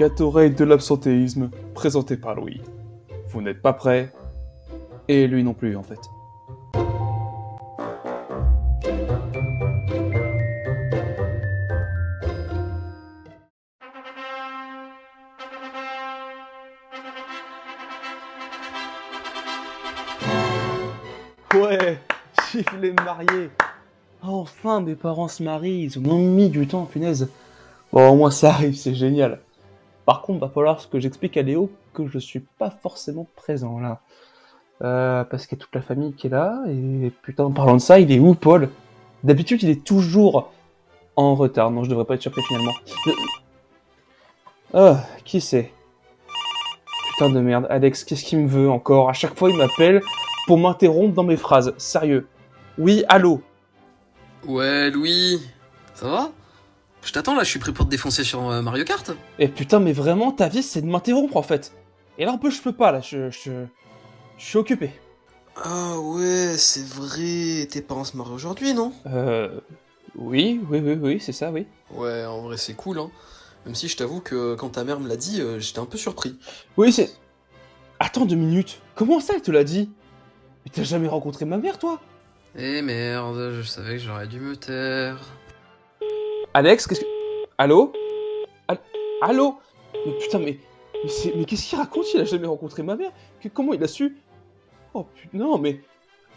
Oreilles de l'absentéisme, présenté par Louis. Vous n'êtes pas prêts? Et lui non plus, en fait. Ouais, les marié. Enfin, mes parents se marient, ils ont mis du temps, punaise. Bon, au moins ça arrive, c'est génial. Par contre, va falloir que j'explique à Léo que je suis pas forcément présent là. Euh, parce qu'il y a toute la famille qui est là, et putain, en parlant de ça, il est où, Paul? D'habitude, il est toujours en retard. Non, je devrais pas être surpris finalement. Ah, qui c'est? Putain de merde, Alex, qu'est-ce qu'il me veut encore? À chaque fois, il m'appelle pour m'interrompre dans mes phrases. Sérieux? Oui, allô? Ouais, Louis. Ça va? Je t'attends là, je suis prêt pour te défoncer sur euh, Mario Kart. Eh putain, mais vraiment, ta vie, c'est de m'interrompre en fait. Et là, un peu, je peux pas, là, je, je, je suis occupé. Ah ouais, c'est vrai, tes parents se marient aujourd'hui, non? Euh... Oui, oui, oui, oui, c'est ça, oui. Ouais, en vrai, c'est cool, hein. Même si je t'avoue que quand ta mère me l'a dit, euh, j'étais un peu surpris. Oui, c'est... Attends deux minutes, comment ça, elle te l'a dit? Mais t'as jamais rencontré ma mère, toi? Eh merde, je savais que j'aurais dû me taire. Alex, qu'est-ce que... Allô Allô Mais putain, mais... Mais, qu'est-ce qu'il raconte Il a jamais rencontré ma mère Comment il a su Oh putain, non, mais...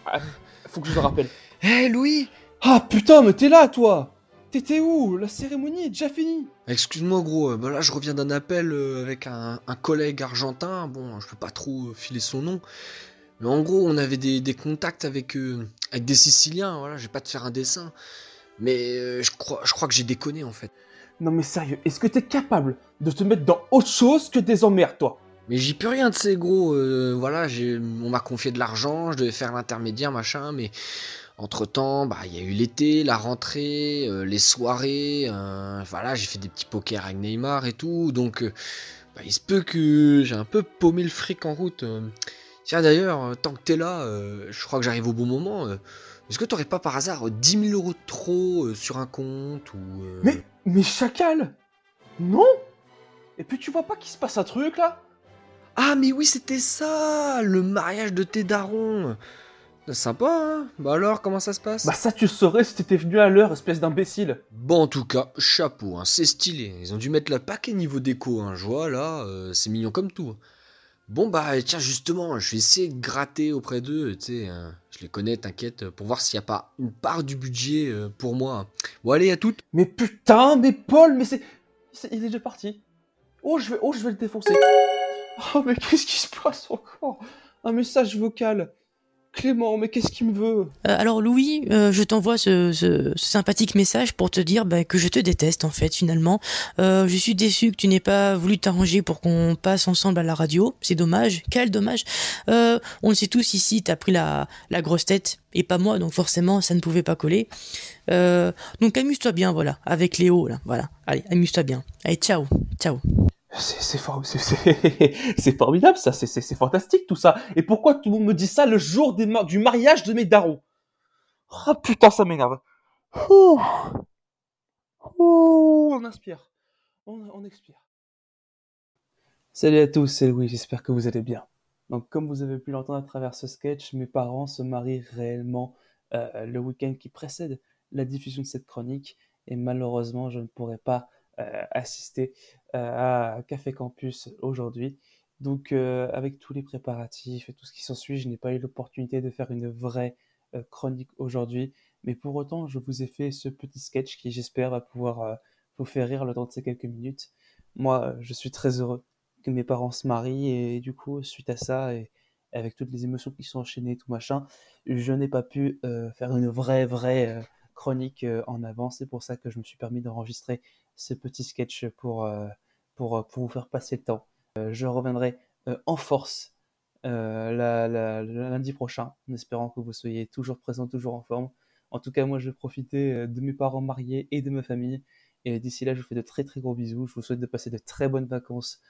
Ah, faut que je le rappelle. Hé, Louis Ah putain, mais t'es là, toi T'étais où La cérémonie est déjà finie Excuse-moi, gros, bah là je reviens d'un appel euh, avec un, collègue argentin. Bon, je peux pas trop euh, filer son nom. Mais en gros, on avait des, contacts avec, avec des Siciliens. Voilà, je vais pas te faire un dessin. Mais je, crois, je crois que j'ai déconné en fait. Non mais sérieux, est-ce que t'es capable de te mettre dans autre chose que des emmerdes, toi? Mais j'y peux rien de ces gros. voilà, on m'a confié de l'argent, je devais faire l'intermédiaire, machin, mais entre temps, bah il y a eu l'été, la rentrée, euh, les soirées. Euh, voilà, j'ai fait des petits pokers avec Neymar et tout, donc euh, bah, il se peut que j'ai un peu paumé le fric en route. Tiens d'ailleurs, tant que t'es là, je crois que j'arrive au bon moment. Est-ce que t'aurais pas par hasard 10 000 euros de trop sur un compte ou Mais mais chacal, non Et puis tu vois pas qu'il se passe un truc là? Ah mais oui c'était ça, le mariage de tes darons. Sympa, hein? Bah alors, comment ça se passe? Bah ça tu saurais si t'étais venu à l'heure, espèce d'imbécile Bon, en tout cas, chapeau, hein, c'est stylé. Ils ont dû mettre la paquet niveau déco, hein, je vois, là, euh, c'est mignon comme tout. Bon bah tiens justement, je vais essayer de gratter auprès d'eux, tu sais, hein. je les connais, t'inquiète, pour voir s'il n'y a pas une part du budget euh, pour moi. Bon allez, à toutes Mais putain, mais Paul, mais c'est... Il est déjà parti. Oh je vais, oh, je vais le défoncer. Oh mais qu'est-ce qui se passe encore? Un message vocal. Clément, mais qu'est-ce qu'il me veut? Euh, Alors Louis, euh, je t'envoie ce, sympathique message pour te dire bah, que je te déteste en fait finalement. Euh, je suis déçu que tu n'aies pas voulu t'arranger pour qu'on passe ensemble à la radio. C'est dommage, quel dommage. on le sait tous ici, t'as pris la, la grosse tête et pas moi, donc forcément ça ne pouvait pas coller. donc amuse-toi bien, voilà, avec Léo là, voilà. Allez, amuse-toi bien. Allez, ciao, ciao. C'est formidable ça, c'est fantastique tout ça. Et pourquoi tout le monde me dit ça le jour du mariage de mes darons? Oh putain, ça m'énerve. On inspire. On, expire. Salut à tous, c'est Louis, j'espère que vous allez bien. Donc comme vous avez pu l'entendre à travers ce sketch, mes parents se marient réellement euh, le week-end qui précède la diffusion de cette chronique. Et malheureusement, je ne pourrai pas assister euh, à Café Campus aujourd'hui. Donc euh, avec tous les préparatifs et tout ce qui s'ensuit, je n'ai pas eu l'opportunité de faire une vraie chronique aujourd'hui. Mais pour autant, je vous ai fait ce petit sketch qui, j'espère, va pouvoir vous faire rire le temps de ces quelques minutes. Moi, je suis très heureux que mes parents se marient et du coup, suite à ça et avec toutes les émotions qui sont enchaînées, tout machin, je n'ai pas pu faire une vraie, vraie chronique en avance. C'est pour ça que je me suis permis d'enregistrer ce petit sketch pour, euh, pour, euh, pour vous faire passer le temps. Euh, je reviendrai en force lundi prochain, en espérant que vous soyez toujours présents, toujours en forme. En tout cas, moi, je vais profiter de mes parents mariés et de ma famille. Et d'ici là, je vous fais de très très gros bisous. Je vous souhaite de passer de très bonnes vacances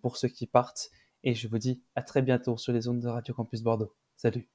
pour ceux qui partent. Et je vous dis à très bientôt sur les ondes de Radio Campus Bordeaux. Salut